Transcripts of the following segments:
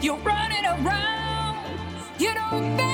You're running around. You don't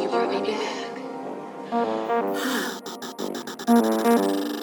You brought me back.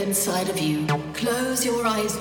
Inside of you. Close your eyes.